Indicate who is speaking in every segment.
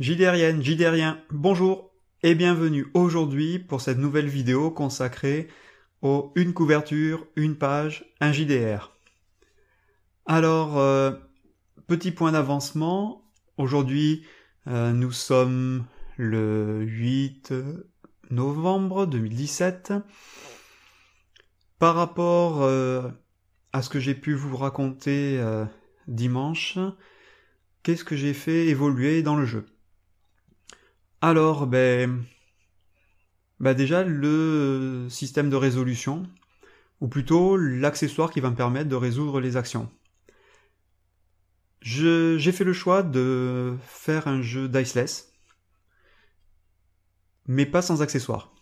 Speaker 1: JDRienne, JDRien, bonjour et bienvenue aujourd'hui pour cette nouvelle vidéo consacrée au une couverture, une page, un JDR. Alors, euh, petit point d'avancement, aujourd'hui euh, nous sommes le 8 novembre 2017. Par rapport euh, à ce que j'ai pu vous raconter dimanche, qu'est-ce que j'ai fait évoluer dans le jeu? Alors, ben, ben déjà le système de résolution, ou plutôt l'accessoire qui va me permettre de résoudre les actions. J'ai fait le choix de faire un jeu diceless, mais pas sans accessoires.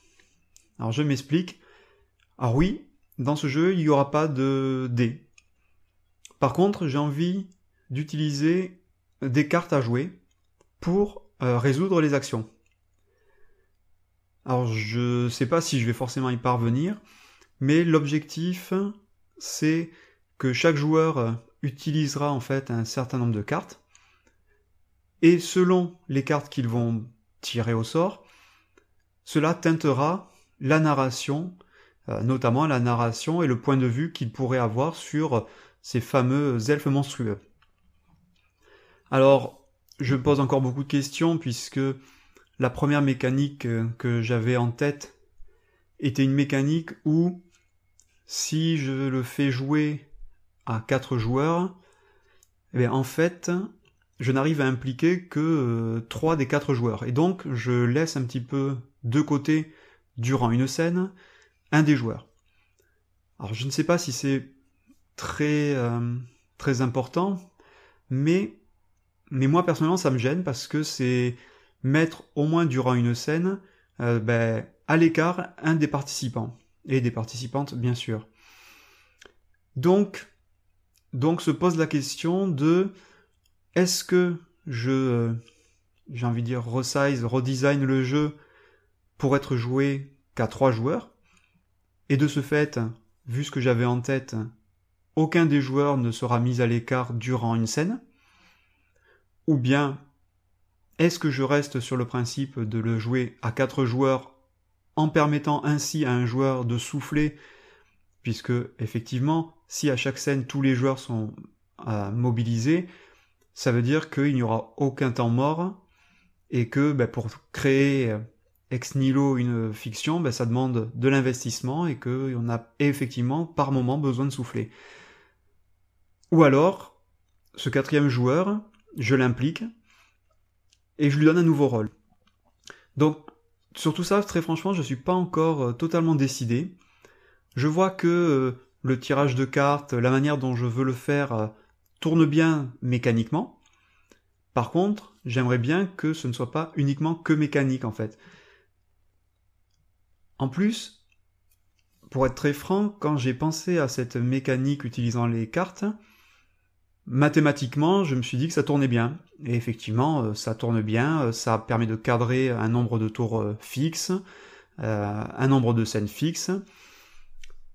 Speaker 1: Alors je m'explique. Alors oui, dans ce jeu, il n'y aura pas de dés. Par contre, j'ai envie d'utiliser des cartes à jouer pour euh, résoudre les actions. Alors je sais pas si je vais forcément y parvenir, mais l'objectif c'est que chaque joueur utilisera en fait un certain nombre de cartes, et selon les cartes qu'ils vont tirer au sort, cela teintera la narration, euh, notamment la narration et le point de vue qu'ils pourraient avoir sur ces fameux elfes monstrueux. Alors, je pose encore beaucoup de questions puisque la première mécanique euh, que j'avais en tête était une mécanique où si je le fais jouer à quatre joueurs, eh en fait, je n'arrive à impliquer que euh, trois des quatre joueurs. Et donc, je laisse un petit peu de côté, durant une scène, un des joueurs. Alors, je ne sais pas si c'est très, euh, très important, mais mais moi personnellement ça me gêne parce que c'est mettre au moins durant une scène euh, ben, à l'écart un des participants et des participantes bien sûr. Donc donc se pose la question de est-ce que je euh, j'ai envie de dire resize, redesign le jeu pour être joué qu'à trois joueurs? Et de ce fait, vu ce que j'avais en tête, aucun des joueurs ne sera mis à l'écart durant une scène ou bien est-ce que je reste sur le principe de le jouer à quatre joueurs en permettant ainsi à un joueur de souffler? Puisque effectivement si à chaque scène tous les joueurs sont euh, mobilisés ça veut dire qu'il n'y aura aucun temps mort et que ben, pour créer euh, ex nihilo une fiction, ben, ça demande de l'investissement et qu'on a effectivement par moment besoin de souffler. Ou alors, ce quatrième joueur, je l'implique, et je lui donne un nouveau rôle. Donc, sur tout ça, très franchement, je ne suis pas encore euh, totalement décidé. Je vois que euh, le tirage de cartes, la manière dont je veux le faire, euh, tourne bien mécaniquement. Par contre, j'aimerais bien que ce ne soit pas uniquement que mécanique, en fait. En plus, pour être très franc, quand j'ai pensé à cette mécanique utilisant les cartes, mathématiquement, je me suis dit que ça tournait bien. Et effectivement, euh, ça tourne bien, euh, ça permet de cadrer un nombre de tours euh, fixe, un nombre de scènes fixes.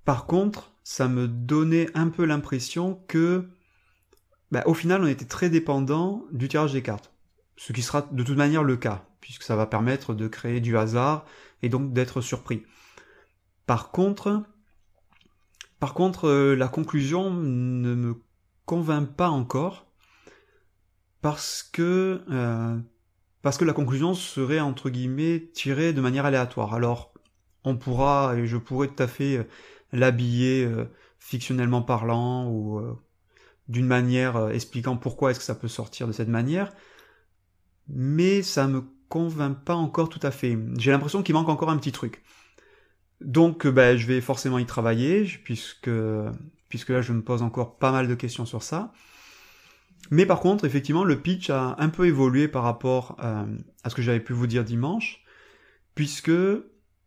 Speaker 1: Par contre, ça me donnait un peu l'impression que, bah, au final, on était très dépendant du tirage des cartes. Ce qui sera de toute manière le cas, puisque ça va permettre de créer du hasard et donc d'être surpris. Par contre, par contre, la conclusion ne me convainc pas encore parce que euh, parce que la conclusion serait entre guillemets tirée de manière aléatoire. Alors on pourra et je pourrais tout à fait euh, l'habiller euh, fictionnellement parlant ou d'une manière expliquant pourquoi est-ce que ça peut sortir de cette manière, mais ça me convainc pas encore tout à fait. J'ai l'impression qu'il manque encore un petit truc. Donc ben, je vais forcément y travailler, puisque puisque là je me pose encore pas mal de questions sur ça. Mais par contre, effectivement, le pitch a un peu évolué par rapport euh, à ce que j'avais pu vous dire dimanche, puisque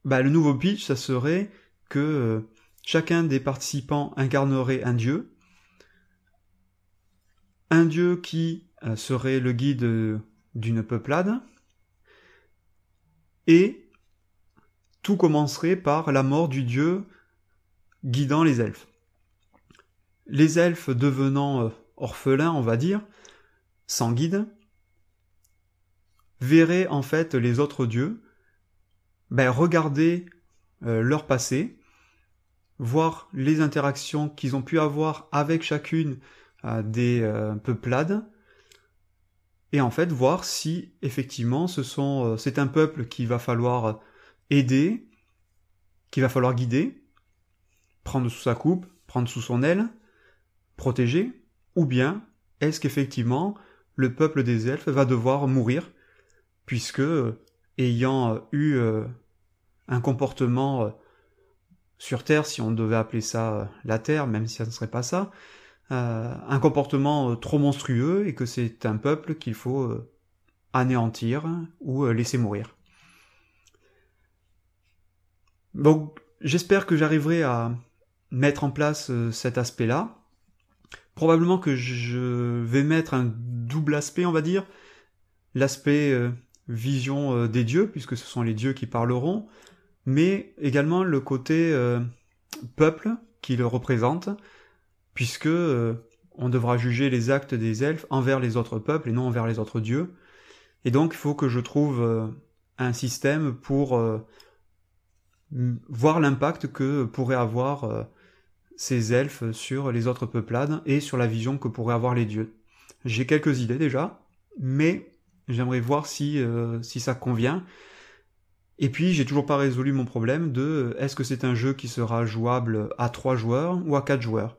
Speaker 1: bah, le nouveau pitch, ça serait que euh, chacun des participants incarnerait un dieu, un dieu qui euh, serait le guide d'une peuplade, et tout commencerait par la mort du dieu guidant les elfes. Les elfes devenant euh, orphelins, on va dire, sans guide, verraient en fait les autres dieux, ben, regarder euh, leur passé, voir les interactions qu'ils ont pu avoir avec chacune euh, des peuplades, et en fait voir si effectivement c'est un peuple qu'il va falloir aider, qu'il va falloir guider, prendre sous sa coupe, prendre sous son aile, protéger, ou bien est-ce qu'effectivement le peuple des elfes va devoir mourir, puisque ayant eu un comportement sur Terre, si on devait appeler ça la Terre, même si ça ne serait pas ça, euh, un comportement trop monstrueux et que c'est un peuple qu'il faut euh, anéantir ou euh, laisser mourir. Donc j'espère que j'arriverai à mettre en place cet aspect-là. Probablement que je vais mettre un double aspect, on va dire. L'aspect vision des dieux, puisque ce sont les dieux qui parleront, mais également le côté euh, peuple qui le représente, puisque euh, on devra juger les actes des elfes envers les autres peuples et non envers les autres dieux. Et donc il faut que je trouve euh, un système pour voir l'impact que pourraient avoir ces elfes sur les autres peuplades et sur la vision que pourraient avoir les dieux. J'ai quelques idées déjà, mais j'aimerais voir si, si ça convient. Et puis j'ai toujours pas résolu mon problème de euh, est-ce que c'est un jeu qui sera jouable à 3 joueurs ou à 4 joueurs?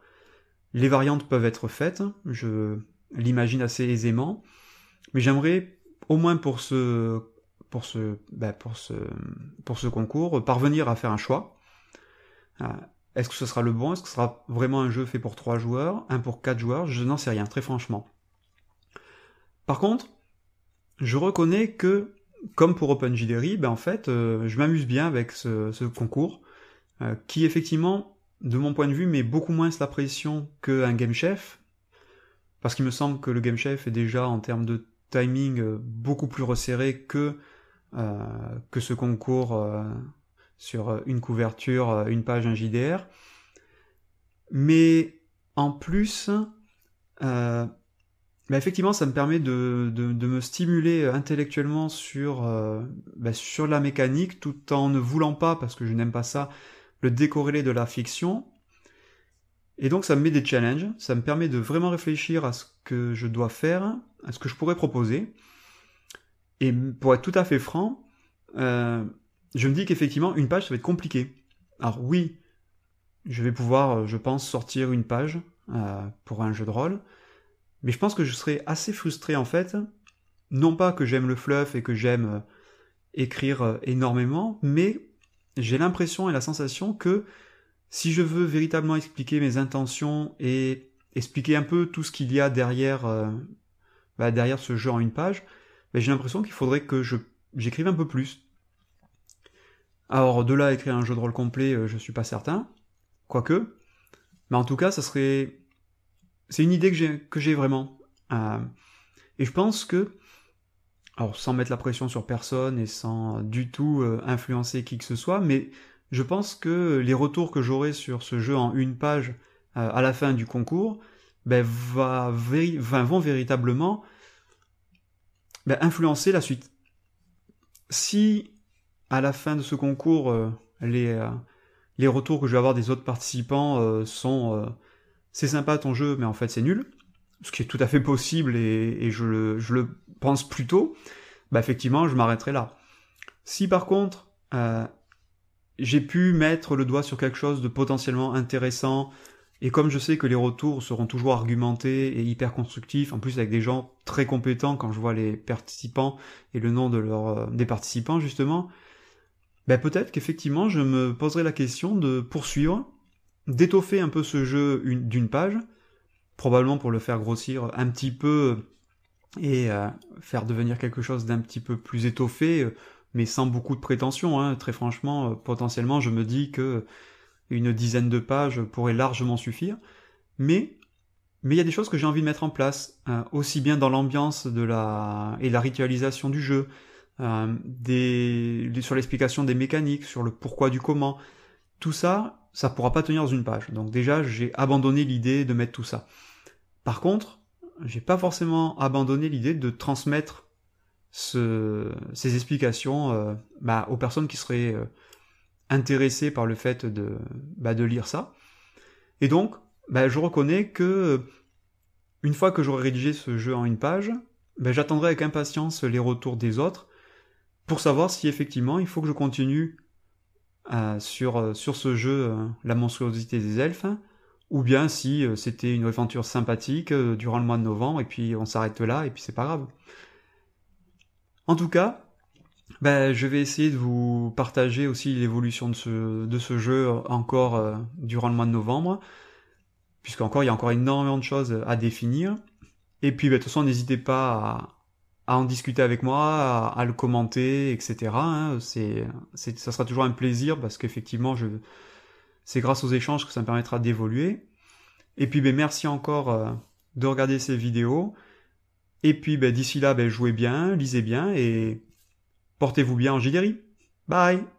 Speaker 1: Les variantes peuvent être faites, je l'imagine assez aisément, mais j'aimerais au moins pour ce pour ce ben pour ce pour ce concours parvenir à faire un choix. Est-ce que ce sera le bon? Est-ce que ce sera vraiment un jeu fait pour 3 joueurs, un pour 4 joueurs? Je n'en sais rien, très franchement. Par contre, je reconnais que comme pour OpenJDery, ben en fait, euh, je m'amuse bien avec ce, concours, euh, qui effectivement, de mon point de vue, met beaucoup moins la pression qu'un Game Chef, parce qu'il me semble que le Game Chef est déjà, en termes de timing, euh, beaucoup plus resserré que, que ce concours sur une couverture, une page, un JDR. Mais en plus, bah, effectivement, ça me permet de, me stimuler euh, intellectuellement sur, euh, bah, sur la mécanique, tout en ne voulant pas, parce que je n'aime pas ça, le décorréler de la fiction. Et donc ça me met des challenges, ça me permet de vraiment réfléchir à ce que je dois faire, à ce que je pourrais proposer. Et pour être tout à fait franc, euh, je me dis qu'effectivement, une page, ça va être compliqué. Alors oui, je vais pouvoir, je pense, sortir une page pour un jeu de rôle, mais je pense que je serais assez frustré en fait. Non pas que j'aime le fluff et que j'aime euh, écrire euh, énormément, mais j'ai l'impression et la sensation que si je veux véritablement expliquer mes intentions et expliquer un peu tout ce qu'il y a derrière, euh, bah, derrière ce jeu en une page, bah, j'ai l'impression qu'il faudrait que je, j'écrive un peu plus. Alors de là écrire un jeu de rôle complet, je suis pas certain, quoique, mais en tout cas, ça serait c'est une idée que j'ai, que j'ai vraiment. Euh, et je pense que, alors sans mettre la pression sur personne et sans du tout euh, influencer qui que ce soit, mais je pense que les retours que j'aurai sur ce jeu en une page euh, à la fin du concours ben, va, vont véritablement ben, influencer la suite. Si à la fin de ce concours, les, les retours que je vais avoir des autres participants sont c'est sympa ton jeu, mais en fait c'est nul, ce qui est tout à fait possible et, je, le, pense plutôt, bah effectivement je m'arrêterai là. Si par contre euh, j'ai pu mettre le doigt sur quelque chose de potentiellement intéressant, et comme je sais que les retours seront toujours argumentés et hyper constructifs, en plus avec des gens très compétents quand je vois les participants et le nom de leur, euh, des participants justement, ben peut-être qu'effectivement je me poserai la question de poursuivre d'étoffer un peu ce jeu d'une page, probablement pour le faire grossir un petit peu et euh, faire devenir quelque chose d'un petit peu plus étoffé, mais sans beaucoup de prétention. Hein. Très franchement, euh, potentiellement, je me dis que une dizaine de pages pourrait largement suffire. Mais il y a des choses que j'ai envie de mettre en place, aussi bien dans l'ambiance de la et la ritualisation du jeu, euh, des, sur l'explication des mécaniques, sur le pourquoi du comment. Tout ça, ça pourra pas tenir dans une page. Donc déjà, j'ai abandonné l'idée de mettre tout ça. Par contre, j'ai pas forcément abandonné l'idée de transmettre ces explications euh, bah, aux personnes qui seraient euh, intéressées par le fait de, bah, de lire ça. Et donc, bah, je reconnais que une fois que j'aurai rédigé ce jeu en une page, j'attendrai avec impatience les retours des autres pour savoir si effectivement il faut que je continue sur, sur ce jeu La monstruosité des elfes, ou bien si c'était une aventure sympathique durant le mois de novembre et puis on s'arrête là et puis c'est pas grave. En tout cas, ben, je vais essayer de vous partager aussi l'évolution de ce, jeu encore euh, durant le mois de novembre, puisqu'encore il y a encore énormément de choses à définir. Et puis, ben, de toute façon, n'hésitez pas à, en discuter avec moi, à, le commenter, etc. Hein. C'est, ça sera toujours un plaisir parce qu'effectivement, c'est grâce aux échanges que ça me permettra d'évoluer. Et puis, ben, merci encore euh, de regarder ces vidéos. Et puis ben, d'ici là, ben, jouez bien, lisez bien et portez-vous bien en Jidéry. Bye